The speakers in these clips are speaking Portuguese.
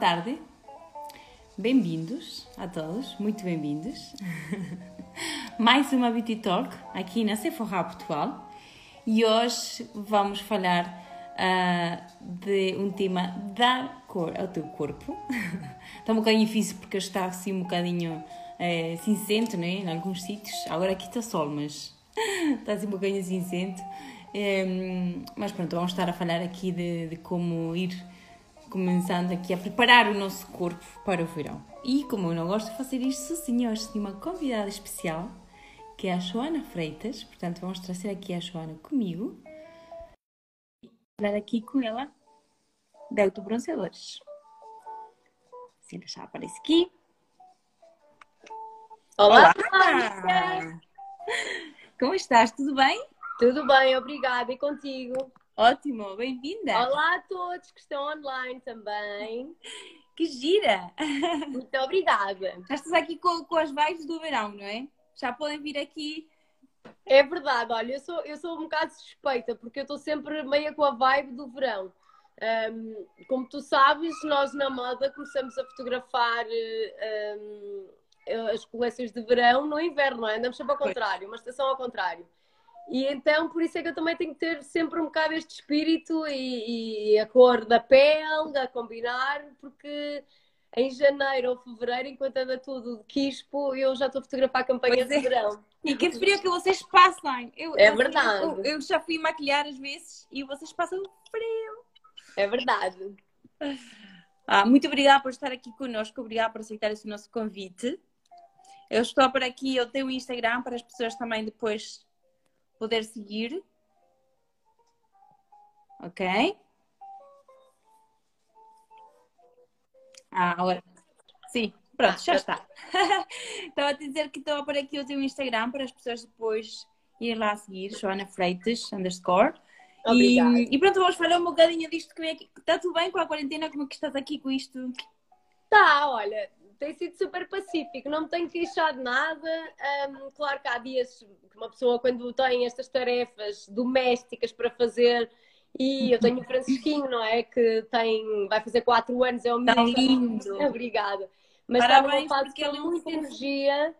Tarde. Bem-vindos a todos, muito bem-vindos. Mais uma Beauty Talk aqui na Sephora Portugal e hoje vamos falar uh, de um tema da cor ao teu corpo. está um bocadinho difícil porque está assim um bocadinho é, cinzento, né? Em alguns sítios. Agora aqui está sol, mas está assim um bocadinho cinzento. Mas pronto, vamos estar a falar aqui de, de como ir começando aqui a preparar o nosso corpo para o verão. E como eu não gosto de fazer isto senhores, tenho uma convidada especial, que é a Joana Freitas. Portanto, vamos trazer aqui a Joana comigo. Falar aqui com ela de autobronzeadores. Assim, ela já aparece aqui. Olá! Olá. Como estás? Tudo bem? Tudo bem, obrigada. E contigo? Ótimo, bem-vinda! Olá a todos que estão online também. Que gira! Muito obrigada. Já estás aqui com, com as vibes do verão, não é? Já podem vir aqui. É verdade, olha, eu sou, eu sou um bocado suspeita, porque eu estou sempre meio com a vibe do verão. Um, como tu sabes, nós na moda começamos a fotografar um, as coleções de verão no inverno, não é? Andamos sempre ao contrário, uma estação ao contrário. E então, por isso é que eu também tenho que ter sempre um bocado este espírito e, e a cor da pele a combinar, porque em janeiro ou fevereiro, enquanto anda tudo de quispo, eu já estou a fotografar campanhas é. de verão. E que frio que vocês passam! Eu, é verdade. Eu, eu, já fui maquilhar às vezes e vocês passam frio. É verdade. Ah, muito obrigada por estar aqui conosco, obrigada por aceitar esse nosso convite. Eu estou por aqui, eu tenho o Instagram para as pessoas também depois poder seguir. Ok? Ah, agora. Sim, pronto, já está. Estava a dizer que estou por aqui o teu Instagram para as pessoas depois ir lá seguir, Joana Freitas, underscore. E, e, pronto, vamos falar um bocadinho disto que vem aqui. Está tudo bem com a quarentena? Como é que estás aqui com isto? Tá, olha, tem sido super pacífico, não me tenho queixado nada. Um, claro que há dias que uma pessoa, quando tem estas tarefas domésticas para fazer, e eu tenho o Francisquinho, não é? Que tem, vai fazer 4 anos, é o meu. lindo! Obrigada. Mas está numa fase que é muita energia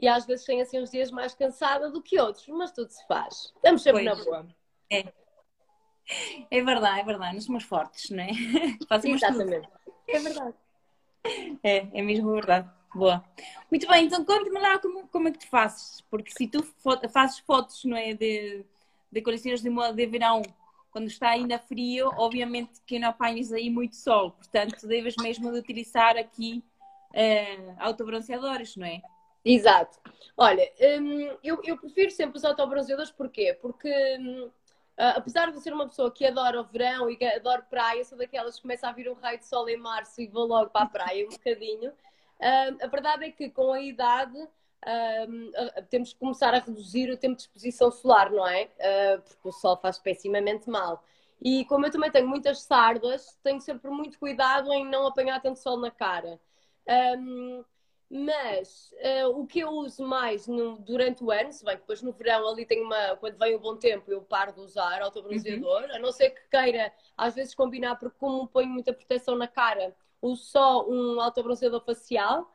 e às vezes tem assim uns dias mais cansada do que outros, mas tudo se faz. Estamos sempre pois. na boa. É. É verdade, é verdade. Nós somos fortes, não é? Fazemos Exatamente. Tudo. É verdade. É, é mesmo verdade. Boa. Muito bem, então conte-me lá como, como é que tu fazes, porque se tu fazes fotos, não é, de, de de moda de verão, quando está ainda frio, obviamente que não apanhas aí muito sol, portanto deves mesmo de utilizar aqui uh, autobronzeadores, não é? Exato. Olha, hum, eu, eu prefiro sempre os autobronzeadores, porquê? Porque hum, Uh, apesar de ser uma pessoa que adora o verão e que adora praia, sou daquelas que começa a vir um raio de sol em março e vou logo para a praia um bocadinho. Uh, a verdade é que com a idade uh, temos que começar a reduzir o tempo de exposição solar, não é? porque o sol faz pessimamente mal. E como eu também tenho muitas sardas, tenho sempre muito cuidado em não apanhar tanto sol na cara. Mas uh, o que eu uso mais no, durante o ano, se bem que depois no verão ali tem uma. Quando vem o bom tempo, eu paro de usar autobronzeador, uhum. a não ser que queira às vezes combinar, porque como ponho muita proteção na cara, uso só um autobronzeador facial.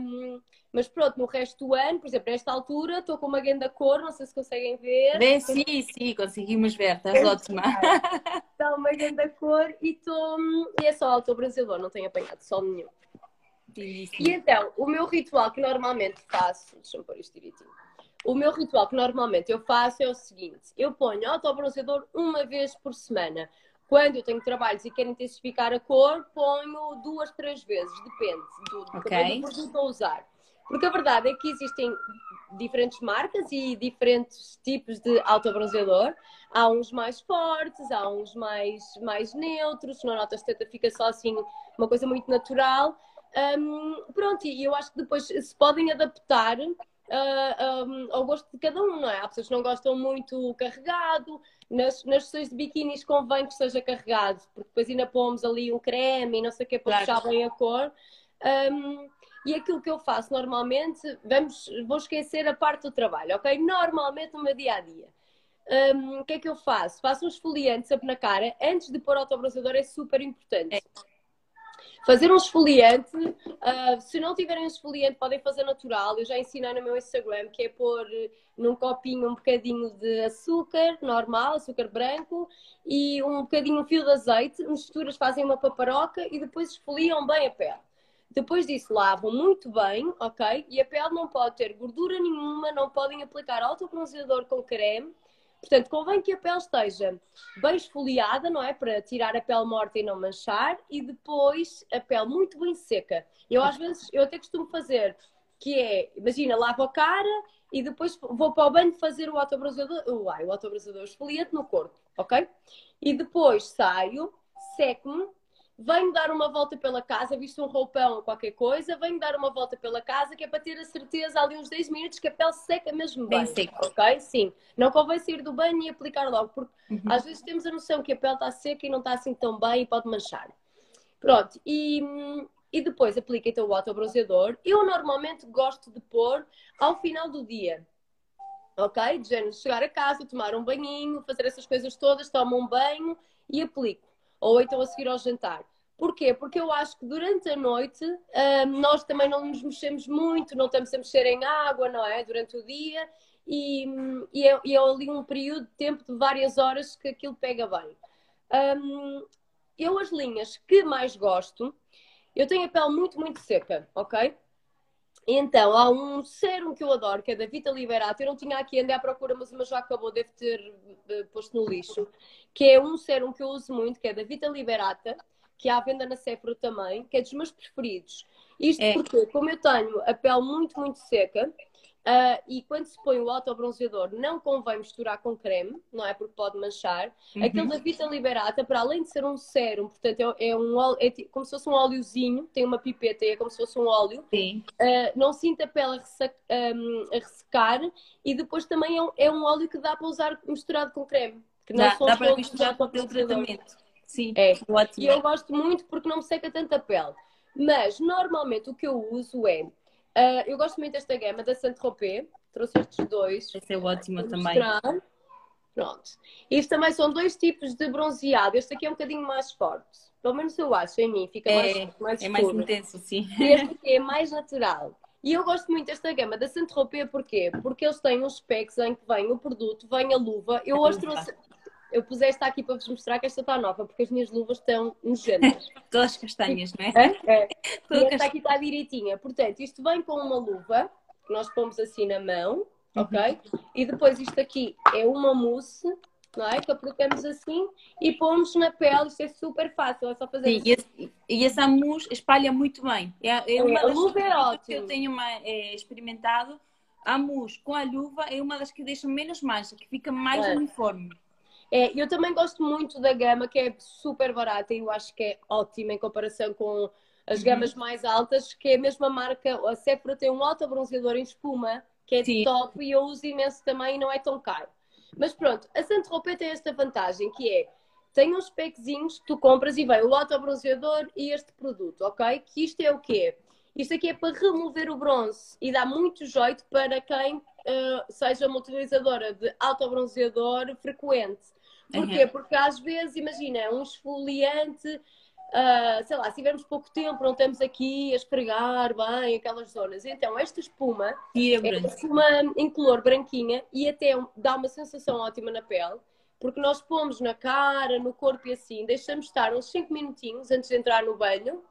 Um, mas pronto, no resto do ano, por exemplo, nesta altura, estou com uma grande cor, não sei se conseguem ver. Bem, sim, sim, conseguimos ver, estás ótima. Está uma grande cor e, tô, e é só autobronzeador, não tenho apanhado sol nenhum. E então, o meu ritual que normalmente faço, deixa-me pôr isto direitinho. O meu ritual que normalmente eu faço é o seguinte: eu ponho autobronzeador uma vez por semana. Quando eu tenho trabalhos e quero intensificar a cor, ponho duas, três vezes, depende do, okay. do produto a usar. Porque a verdade é que existem diferentes marcas e diferentes tipos de autobronzeador. Há uns mais fortes, há uns mais, mais neutros, não notas tanta fica só assim uma coisa muito natural. Um, pronto, e eu acho que depois se podem adaptar uh, ah, um, ao gosto de cada um, não é? Há pessoas que não gostam muito carregado, nas, nas sessões de biquínis convém que seja carregado, porque depois ainda pomos ali um creme e não sei o que para claro. puxar bem a cor. Um, e aquilo que eu faço normalmente, vamos, vou esquecer a parte do trabalho, ok? Normalmente no meu dia a dia. Um, o que é que eu faço? Faço um esfoliante sempre na cara. Antes de pôr autobronzeador é super importante. É Fazer um esfoliante, uh, se não tiverem esfoliante, podem fazer natural. Eu já ensinei no meu Instagram que é pôr num copinho um bocadinho de açúcar normal, açúcar branco, e um bocadinho um fio de azeite. Misturas, fazem uma paparoca e depois esfoliam bem a pele. Depois disso, lavam muito bem, ok? E a pele não pode ter gordura nenhuma, não podem aplicar autobronzeador com creme. Portanto, convém que a pele esteja bem esfoliada, não é? Para tirar a pele morta e não manchar. E depois a pele muito bem seca. Eu às vezes, eu até costumo fazer, que é, imagina, lavo a cara e depois vou para o banho fazer o autobronzeador, uai, o autobronzeador esfoliante no corpo, ok? E depois saio, seco-me venho dar uma volta pela casa, visto um roupão ou qualquer coisa, venho dar uma volta pela casa, que é para ter a certeza ali uns 10 minutos que a pele seca mesmo bem. Bem seca. Ok? Sim. Não convém sair do banho e aplicar logo, porque uhum. às vezes temos a noção que a pele está seca e não está assim tão bem e pode manchar. Pronto. E, e depois aplica então o autobronzeador. Eu normalmente gosto de pôr ao final do dia. Ok? De género, chegar a casa, tomar um banhinho, fazer essas coisas todas, tomo um banho e aplico ou então a seguir ao jantar. Porquê? Porque eu acho que durante a noite hum, nós também não nos mexemos muito, não estamos a mexer em água, não é? Durante o dia e, e, é, e é ali um período de tempo de várias horas que aquilo pega bem. Um, eu, as linhas que mais gosto, eu tenho a pele muito, muito seca, ok? Então, há um sérum que eu adoro, que é da Vita Liberata. Eu não tinha aqui, andei à procura, mas uma já acabou, deve ter uh, posto no lixo. Que é um sérum que eu uso muito, que é da Vita Liberata, que há à venda na Sephora também, que é dos meus preferidos. Isto é. porque, como eu tenho a pele muito, muito seca, Uh, e quando se põe o autobronzeador, não convém misturar com creme, não é? Porque pode manchar. Uhum. Aquele da Vita Liberata, para além de ser um sérum, portanto, é, é um óleo, é como se fosse um óleozinho, tem uma pipeta, é como se fosse um óleo. Sim. Uh, não sinta a pele a, ressac, um, a, ressecar e depois também é um, é um, óleo que dá para usar misturado com creme. Que não dá, dá para misturar com o tratamento. Sim, é. ótimo. E eu gosto muito porque não me seca tanto a pele. Mas, normalmente, o que eu uso é Uh, eu gosto muito desta gama da Saint-Tropez. Trouxe estes dois. Esse é ótimo também. Pronto. Isto também são dois tipos de bronzeado. Este aqui é um bocadinho mais forte. Pelo menos eu acho, em mim. Fica é, mais, mais É mais intenso, sim. Este aqui é mais natural. E eu gosto muito desta gama da Saint-Tropez, porquê? Porque eles têm uns packs em que vem o produto, vem a luva. Eu hoje trouxe... Eu pus esta aqui para vos mostrar que esta está nova, porque as minhas luvas estão nojentas. Todas castanhas, não é? É. é. E esta aqui está direitinha. Portanto, isto vem com uma luva, que nós pomos assim na mão, ok? Uhum. E depois isto aqui é uma mousse, não é? Que aplicamos assim e pomos na pele. Isto é super fácil, é só fazer Sim, assim. e, essa mousse espalha muito bem. É, é uma a luva é ótima. eu tenho uma, é, experimentado. A mousse com a luva é uma das que deixa menos mancha, que fica mais é. uniforme. É, eu também gosto muito da gama, que é super barata e eu acho que é ótima em comparação com as uhum. gamas mais altas, que é a mesma marca. A Sephora tem um alto bronzeador em espuma, que é Sim. top e eu uso imenso também e não é tão caro. Mas pronto, a Saint-Tropez tem esta vantagem, que é tem uns packzinhos que tu compras e vem o autobronzeador e este produto, ok? Que isto é o quê? Isto aqui é para remover o bronze e dá muito jeito para quem uh, seja uma utilizadora de autobronzeador frequente. Porquê? Uhum. Porque às vezes, imagina, um esfoliante, uh, sei lá, se tivermos pouco tempo, não estamos aqui a esfregar bem aquelas zonas. Então, esta espuma é, é uma incolor branquinha e até dá uma sensação ótima na pele. Porque nós pomos na cara, no corpo e assim, deixamos estar uns 5 minutinhos antes de entrar no banho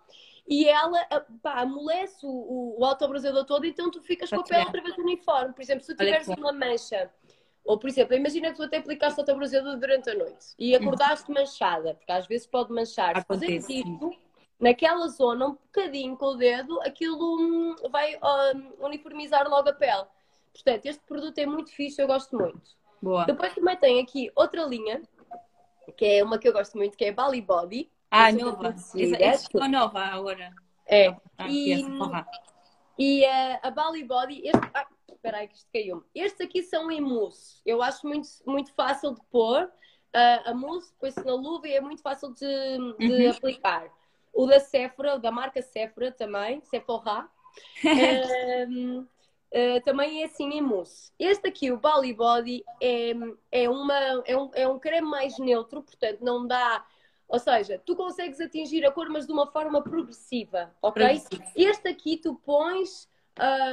e ela ah, pá, amolece o, o, autobronzeador todo, então tu ficas com a pele outra vez uniforme. Por exemplo, se tu tiveres uma mancha ou, por exemplo, imagina que tu até aplicaste outra bronzeador durante a noite e acordaste manchada, porque às vezes pode manchar. Fazer isto naquela zona, um bocadinho com o dedo, aquilo hum, vai um, uniformizar logo a pele. Portanto, este produto é muito fixe, eu gosto muito. Boa. Depois também tem aqui outra linha, que é uma que eu gosto muito, que é Bali Body. Ah, nova. Essa, essa é nova agora. É. Ah, e, e uh, a Bali Body, este, ah, Espera aí que isto caiu. Estes aqui são em mousse. Eu acho muito, muito fácil de pôr. Uh, a mousse, põe-se na luva e é muito fácil de, de uhum. aplicar. O da Sephora, da marca Sephora também, Sephora. um, uh, também é assim em mousse. Este aqui, o Bali Body, é, é, uma, é, um, é um creme mais neutro, portanto não dá Ou seja, tu consegues atingir a cor, mas de uma forma progressiva, ok? Progressivo. Este aqui tu pões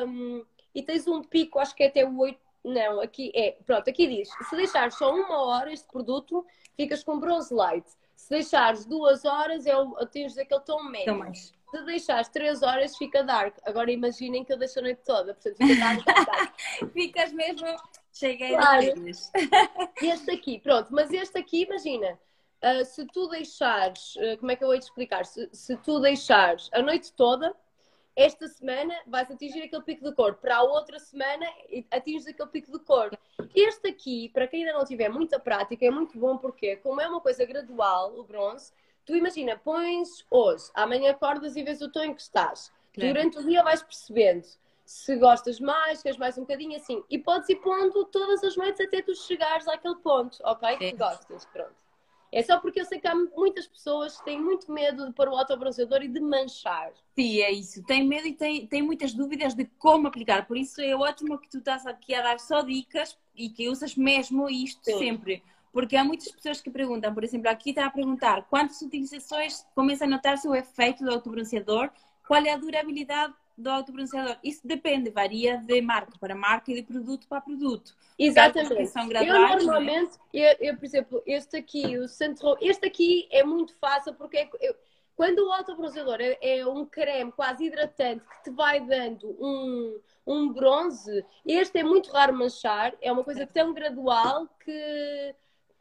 um, e tens um pico, acho que é até o 8. Não, aqui é. Pronto, aqui diz: se deixares só uma hora este produto, ficas com bronze light. Se deixares duas horas, é o, atinges aquele tom médio. Então, mais. Se deixares três horas, fica dark. Agora imaginem que eu deixo a noite toda, portanto fica dark. dark. Ficas mesmo. Cheguei claro. Este aqui, pronto, mas este aqui, imagina. Uh, se tu deixares, uh, como é que eu vou te explicar? Se, se tu deixares a noite toda, esta semana vais atingir aquele pico de cor, para a outra semana atinges aquele pico de cor. Este aqui, para quem ainda não tiver muita prática, é muito bom porque, como é uma coisa gradual, o bronze, tu imagina, pões hoje, amanhã acordas e vês o tom em que estás. Claro. Durante o dia vais percebendo se gostas mais, queres mais um bocadinho assim. E podes ir pondo todas as noites até tu chegares àquele ponto, ok? Que gostas, pronto. É só porque eu sei que há muitas pessoas que têm muito medo de pôr o autobronzeador e de manchar. Sim, é isso. Tem medo e tem, tem muitas dúvidas de como aplicar. Por isso é ótimo que tu estás aqui a dar só dicas e que usas mesmo isto Sim. sempre. Porque há muitas pessoas que perguntam, por exemplo, aqui está a perguntar quantas utilizações começa a notar-se o efeito do autobronzeador, qual é a durabilidade do autobronzeador. Isso depende, varia de marca para marca e de produto para produto. Exatamente. São eu é? normalmente, eu, eu, por exemplo, este aqui, o Centro, este aqui é muito fácil porque é, eu, quando o autobronzeador é, é um creme quase hidratante que te vai dando um, um bronze, este é muito raro manchar, é uma coisa tão gradual que,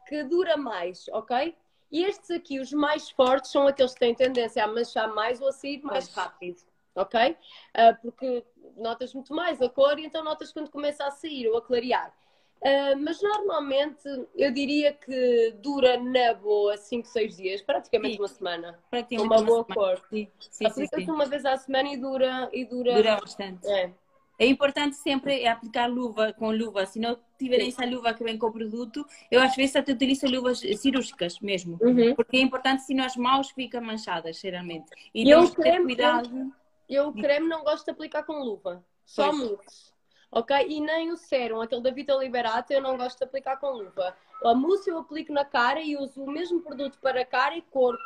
que dura mais, ok? E estes aqui, os mais fortes, são aqueles que têm tendência a manchar mais ou a sair mais rápido ok? Uh, porque notas muito mais a cor e então notas quando começa a sair ou a clarear. Uh, mas normalmente eu diria que dura na boa 5, 6 dias, praticamente sim. uma semana. Praticamente uma, uma boa semana. cor. Sim, sim, Aplica-se uma vez à semana e dura. E dura... dura bastante. É. É importante sempre aplicar luva com luva. Se não tiverem essa luva que vem com o produto, eu às vezes até utilizo luvas cirúrgicas mesmo. Uhum. Porque é importante, senão as mãos ficam manchadas, geralmente. E, e eu ter cuidado. Eu o creme não gosto de aplicar com luva, só mousse. Ok? E nem o sérum, aquele da Vita Liberata, eu não gosto de aplicar com luva. A mousse eu aplico na cara e uso o mesmo produto para cara e corpo.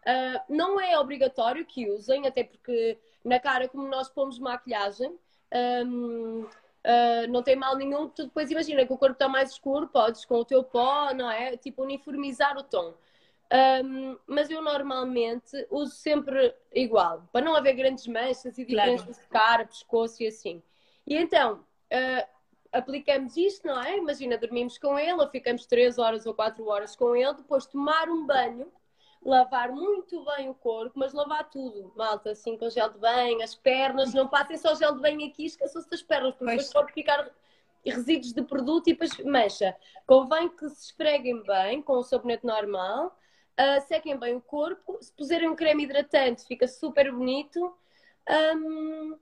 Uh, não é obrigatório que usem, até porque na cara, como nós pomos maquilhagem, um, uh, ah, não tem mal nenhum. Tu depois imagina que o corpo está mais escuro, podes com o teu pó, não é? Tipo, uniformizar o tom. Um, mas eu normalmente uso sempre igual, para não haver grandes manchas e diferenças claro. de cara, pescoço e assim. E então, uh, aplicamos isto, não é? Imagina, dormimos com ele, ou ficamos 3 horas ou 4 horas com ele, depois tomar um banho, lavar muito bem o corpo, mas lavar tudo, malta, assim com gel de banho, as pernas, não passem só gel de banho aqui, esqueçam-se das pernas, porque pois. depois pode ficar resíduos de produto e depois mancha. Convém que se esfreguem bem com o sabonete normal Uh, sequem bem o corpo. Se puserem um creme hidratante, fica super bonito. Um,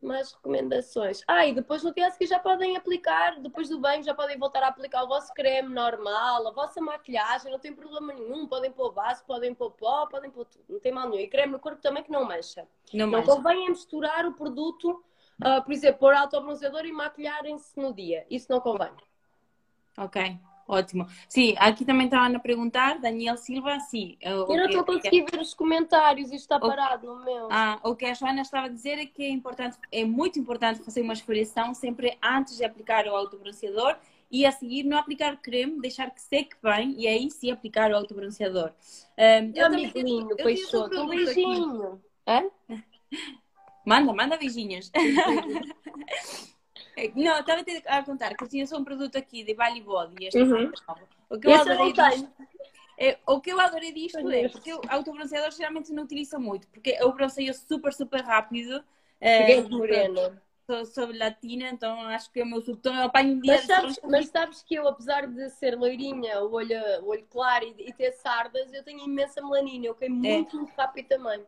mais recomendações. Ah, e depois no dia seguinte já podem aplicar, depois do banho, já podem voltar a aplicar o vosso creme normal, a vossa maquilhagem, não tem problema nenhum. Podem pôr base, podem pôr pó, podem pôr tudo, não tem mal nenhum. E creme no corpo também que não mancha. Não, não convém misturar o produto, uh, por exemplo, pôr autobronzeador e maquilharem-se no dia. Isso não convém. Ok. Ótimo. Sim, aqui também estavam a perguntar, Daniel Silva, sim. Eu não estou a conseguir ver os comentários, isto está parado no meu. Ah, o que a Joana estava a dizer é que é importante, é muito importante fazer uma esfoliação sempre antes de aplicar o autobronzeador e a seguir não aplicar creme, deixar que seque bem e aí sim aplicar o autobronzeador. Um, eu amiguinho, Peixoto, um beijinho. Manda, manda beijinhos. Não, estava a contar que eu tinha só um produto aqui de Bali Body. Este uhum. O que eu Esse adorei disto, é, o que eu adorei disto é porque o autobronzeador geralmente não utiliza muito, porque eu bronzeio super, super rápido. É, morena. Sou, sou, latina, então acho que é o meu subtom. Eu apanho um dia mas sabes, mas sabes que eu, apesar de ser loirinha, o olho, o olho claro e, e ter sardas, eu tenho imensa melanina. Eu queimo é. muito, muito rápido também.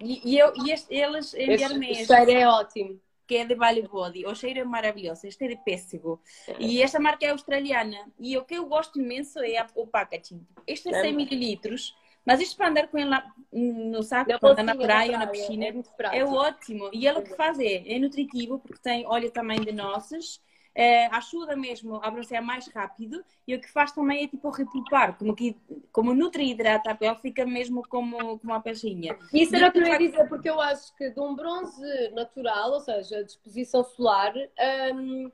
E, e, eu, e este, eles enviaram-me este. cheiro é ótimo que é de Valley Body. O cheiro é maravilhoso. Este é de pêssego. E esta marca é australiana. E o que eu gosto imenso é o packaging. Este é 100 mililitros. Mas isto para andar com ele no saco, para andar na praia ou na piscina, é, é ótimo. E ele o que faz é, é nutritivo, porque tem óleo também de nozes, é, ajuda mesmo a bronzear mais rápido e o que faz também é tipo repulpar, como que como nutre e hidrata a pele, fica mesmo como, como uma peixinha. Isso era o que eu ia dizer, porque eu acho que de um bronze natural, ou seja, de exposição solar, hum,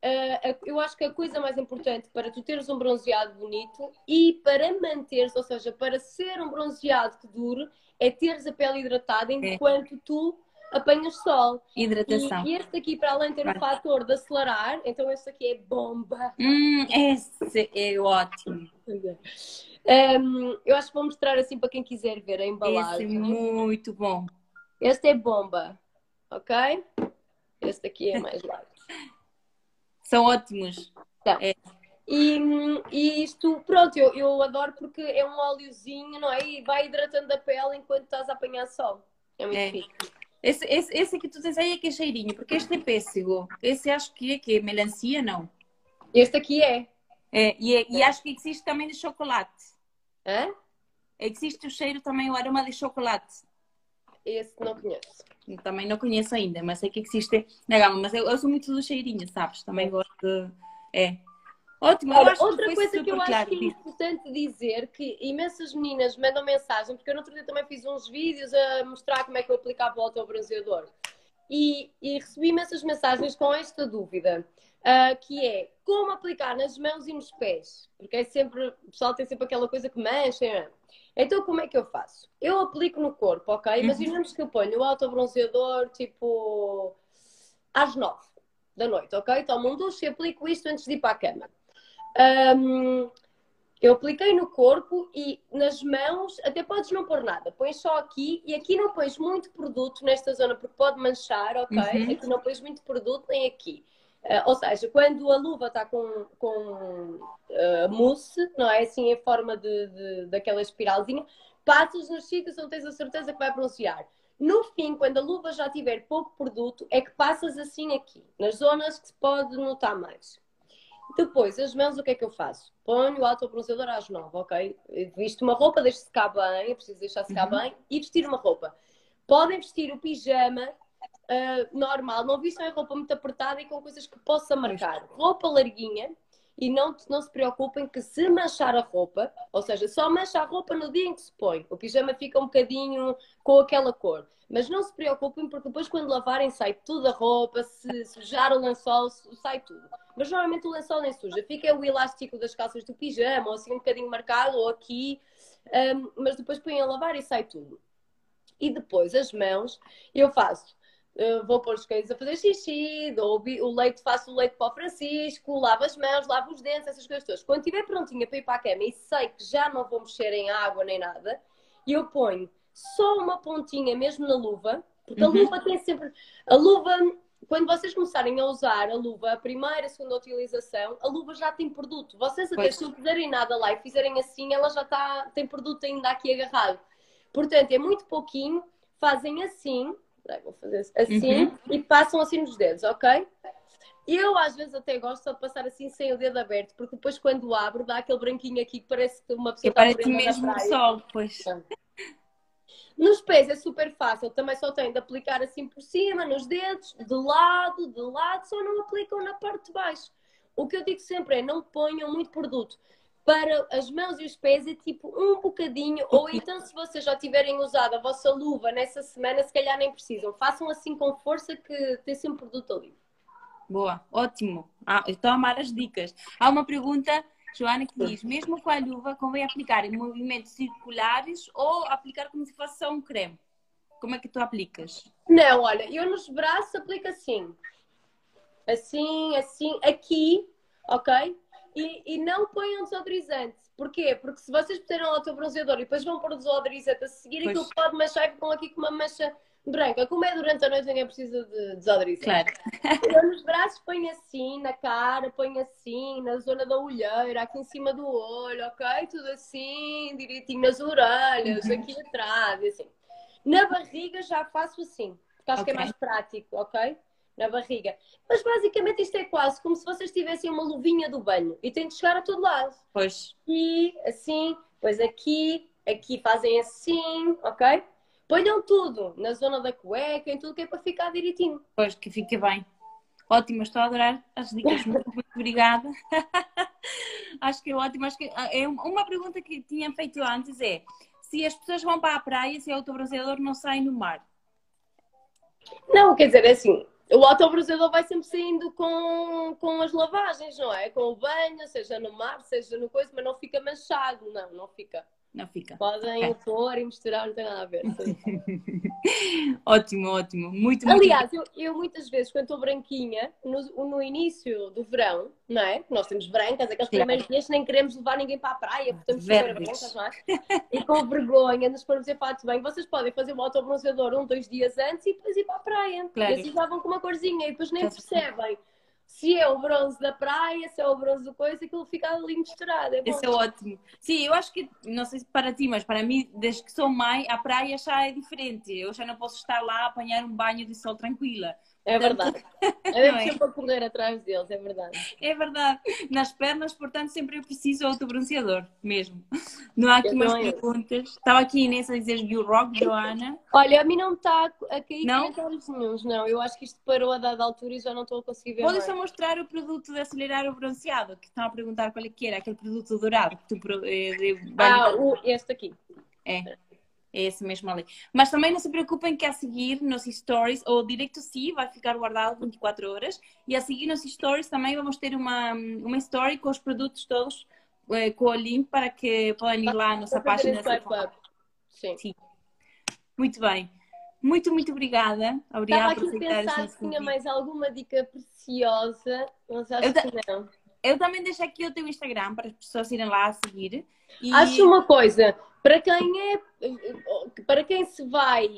Uh, eu acho que a coisa mais importante para tu teres um bronzeado bonito e para manteres, ou seja, para ser um bronzeado que dure, é teres a pele hidratada enquanto é. tu apanhas sol. Hidratação. E, e este aqui, para além de ter o fator de acelerar, então este aqui é bomba. Hum, esse é ótimo. Um, eu acho que vou mostrar assim para quem quiser ver a embalagem. Esse é muito bom. Este é bomba, ok? Este aqui é mais largo. São ótimos. Então, é. E, e, isto, pronto, eu, eu adoro porque é um óleozinho, não é? E vai hidratando a pele enquanto estás a apanhar sol. É muito é. Esse, esse, esse aqui tu tens aí é que é cheirinho, porque este é pêssego. Esse acho que é que é melancia, não? Este aqui é. É, e, é, e acho que existe também de chocolate. Hã? Existe o cheiro também, o aroma de chocolate. Esse não conheço. também não conheço ainda, mas sei que existe na gama. Mas eu, eu sou muito do cheirinho, sabes? Também gosto de... É. Ótimo, outra coisa que eu claro. acho que é importante dizer que imensas meninas mandam mensagem, porque eu no outro dia também fiz uns vídeos a mostrar como é que eu aplicava o autobronzeador. E, e recebi imensas mensagens com esta dúvida, uh, que é como aplicar nas mãos e nos pés? Porque é sempre, o pessoal tem sempre aquela coisa que mancha. É? Então como é que eu faço? Eu aplico no corpo, ok? Uhum. Imaginemos que eu ponho o autobronzeador tipo às nove da noite, ok? Tomo um duche e aplico isto antes de ir para a cama. Um, eu apliquei no corpo e nas mãos, até podes não pôr nada, pões só aqui e aqui não pões muito produto nesta zona porque pode manchar, ok? Uhum. Aqui não pões muito produto nem aqui. Uh, ou seja, quando a luva está com, com uh, mousse, não é? Assim em forma de, de, daquela espiralzinha, passas nos sítios onde tens a certeza que vai bronzear. No fim, quando a luva já tiver pouco produto, é que passas assim aqui, nas zonas que se pode notar mais. Depois, as mãos, o que é que eu faço? Ponho o autobronzeador às nove, ok? Visto uma roupa, deixo secar bem, preciso deixar secar uhum. bem, e vestir uma roupa. Podem vestir o pijama uh, normal, não vistam a roupa muito apertada e com coisas que possa marcar. Roupa larguinha, e não, não se preocupem que se manchar a roupa, ou seja, só mancha a roupa no dia em que se põe. O pijama fica um bocadinho com aquela cor. Mas não se preocupem porque depois quando lavarem sai tudo a roupa, se sujar o lençol, sai tudo. Mas normalmente o lençol nem suja, fica o elástico das calças do pijama, ou assim um bocadinho marcado, ou aqui, um, mas depois põem a lavar e sai tudo. E depois as mãos, eu faço Uh, vou pôr os cães a fazer xixi, dou o leite, faço o leite para o Francisco, lavo as mãos, lavo os dentes, essas coisas todas. Quando estiver prontinha para ir para a cama e sei que já não vou mexer em água nem nada, eu ponho só uma pontinha mesmo na luva, porque uhum. a luva tem sempre. A luva, quando vocês começarem a usar a luva, a primeira, a segunda utilização, a luva já tem produto. Vocês até se não fizerem nada lá e fizerem assim, ela já está, tem produto ainda aqui agarrado. Portanto, é muito pouquinho, fazem assim vou fazer assim uhum. e passam assim nos dedos, ok? Eu às vezes até gosto só de passar assim sem o dedo aberto, porque depois quando abro dá aquele branquinho aqui que parece que uma pessoa que está parece mesmo o sol, pois. Nos pés é super fácil, também só tem de aplicar assim por cima, nos dedos, de lado, de lado, só não aplicam na parte de baixo. O que eu digo sempre é não ponham muito produto para as mãos e os pés é tipo um bocadinho, ou então se vocês já tiverem usado a vossa luva nessa semana, se calhar nem precisam. Façam assim com força que tem sempre produto ali. Boa, ótimo. Ah, estou a amar as dicas. Há uma pergunta, Joana, que diz: mesmo com a luva, convém aplicar em movimentos circulares ou aplicar como se fosse só um creme? Como é que tu aplicas? Não, olha, eu nos braços aplico assim. Assim, assim, aqui, ok? E, e não ponham desodorizante. Porquê? Porque se vocês puserem lá o teu bronzeador e depois vão pôr o desodorizante a seguir, pois. aquilo pode manchar e ficam aqui com uma mancha branca. Como é durante a noite, ninguém precisa de desodorizante. Claro. Então, nos braços põe assim, na cara, põe assim, na zona da olheira, aqui em cima do olho, ok? Tudo assim, direitinho nas orelhas, uhum. aqui atrás, assim. Na barriga já faço assim, porque acho okay. que é mais prático, ok? Na barriga. Mas basicamente isto é quase como se vocês tivessem uma luvinha do banho e tem de chegar a todo lado. Pois. E assim, depois aqui, aqui fazem assim, ok? Ponham tudo na zona da cueca, em tudo que é para ficar direitinho. Pois, que fique bem. Ótimo, estou a adorar as dicas. Muito, muito obrigada. acho que é ótimo. Acho que ah, é uma pergunta que tinha feito antes é se as pessoas vão para a praia, se o autobronzeador não sai no mar. Não, quer dizer, é assim, o autobronzeador vai sempre saindo com, com as lavagens, não é? Com o banho, seja no mar, seja no coisa, mas não fica manchado, não, não fica. Não fica. Podem okay. pôr e misturar, não tem nada a ver. ótimo, ótimo. Muito, Aliás, muito... Eu, eu muitas vezes, quando estou branquinha, no, no início do verão, não é? Nós temos brancas, aqueles claro. primeiros dias nem queremos levar ninguém para a praia, super brancas, não é? E com vergonha, nos formos em fato bem, vocês podem fazer um autobronzeador um, dois dias antes e depois ir para a praia. Claro. E assim já vão com uma corzinha e depois nem percebem se é o bronze da praia, se é o bronze do coisa, aquilo fica ali misturado. É Isso é ótimo. Sim, eu acho que, não sei se para ti, mas para mim, desde que sou mãe, a praia já é diferente. Eu já não posso estar lá a apanhar um banho de sol tranquila. É verdade. É é? sempre a correr atrás deles, é verdade. É verdade. Nas pernas, portanto, sempre eu preciso autobronzeador, mesmo. Não há aqui mais perguntas. Estava aqui Inês a dizer You Rock, Joana. Olha, a mim não está a cair não? comentários nenhums, não. Eu acho que isto parou a dada altura e já não estou a conseguir ver Pode só mostrar o produto de acelerar o bronzeado, que estão a perguntar qual é que era, aquele produto dourado que tu... Eh, ah, o, este aqui. É. É esse mesmo ali. Mas também não se preocupem que a seguir nos stories, ou direito sim, vai ficar guardado 24 horas. E a seguir nos stories também vamos ter uma, uma story com os produtos todos, eh, com o link para que possam ir lá na nossa página. Sim. sim. Muito bem. Muito, muito obrigada. Obrigada Estava aqui a pensar se tinha mais alguma dica preciosa, mas acho que não. Eu também deixo aqui o teu Instagram para as pessoas irem lá a seguir. E... Acho uma coisa, para quem é para quem se vai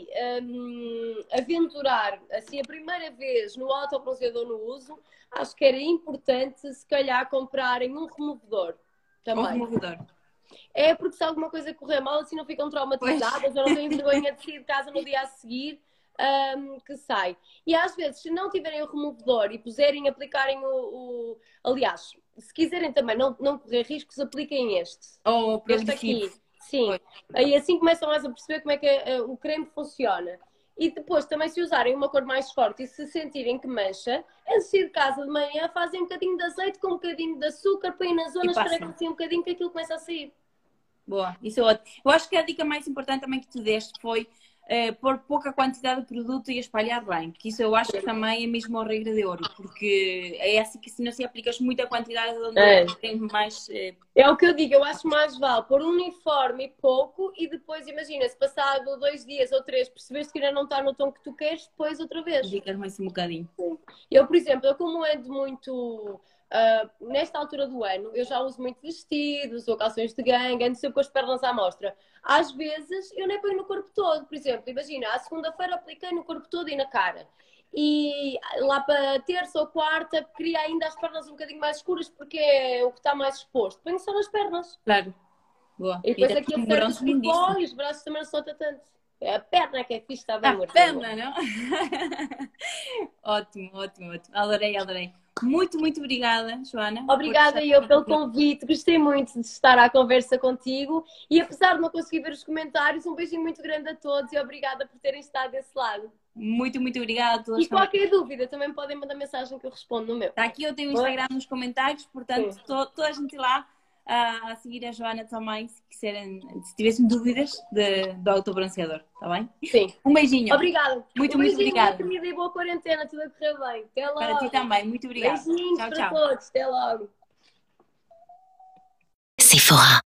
um, aventurar assim a primeira vez no autobronzeador no uso, acho que era importante se calhar comprarem um removedor também. Um removedor. É porque se alguma coisa correr mal, assim não ficam traumatizadas pois. ou não têm vergonha de sair de casa no dia a seguir um, que sai. E às vezes, se não tiverem o removedor e puserem, aplicarem o, o. Aliás, se quiserem também não, não correr riscos, apliquem este. Oh, este aqui. Sim. Aí assim começam mais a perceber como é que uh, o creme funciona. E depois também se usarem uma cor mais forte e se sentirem que mancha, antes de ir de casa de manhã, fazem um bocadinho de azeite com um bocadinho de açúcar, põem nas zonas, para assim um bocadinho que aquilo começa a sair. Boa, isso é ótimo. Eu acho que a dica mais importante também que tu deste foi uh, pôr pouca quantidade de produto e espalhar bem, que isso eu acho que também é mesmo a regra de ouro, porque é assim que se não se aplicas muita quantidade onde é. tem mais. Uh... É o que eu digo, eu acho mais vale pôr uniforme e pouco e depois imagina, se passado dois dias ou três percebeste que ainda não está no tom que tu queres, depois outra vez. Dicas mais um bocadinho. Eu, por exemplo, eu como ando muito Uh, nesta altura do ano, eu já uso muito vestidos ou calções de gangue, ando sempre com as pernas à mostra. Às vezes, eu nem ponho no corpo todo. Por exemplo, imagina, à segunda-feira apliquei no corpo todo e na cara. E lá para terça ou quarta, queria ainda as pernas um bocadinho mais escuras porque é o que está mais exposto. Ponho só nas pernas. Claro. Boa. E depois e aqui acertas um pó e os braços também não soltam tanto. É a perna que é fixe, está bem, A perna, não? ótimo, ótimo, ótimo. Adorei, adorei. Muito, muito obrigada, Joana. Obrigada eu pelo convite. Gostei muito de estar à conversa contigo. E apesar de não conseguir ver os comentários, um beijinho muito grande a todos e obrigada por terem estado desse lado. Muito, muito obrigada a todos. E qualquer também. dúvida tambem podem mandar mensagem que eu respondo no meu. Está aqui eu tenho o Instagram nos comentários, portanto, to, toda a gente lá a, a seguir a Joana também, se quiserem, se tivessem dúvidas de, do autobronceador, está bem? Sim. Um beijinho. Obrigada. Muito, um muito obrigada. Comida e boa quarentena, tudo a correr bem. Até logo. Para ti também, muito obrigada. Beijinhos tchau, para tchau. todos, até logo. Sephora.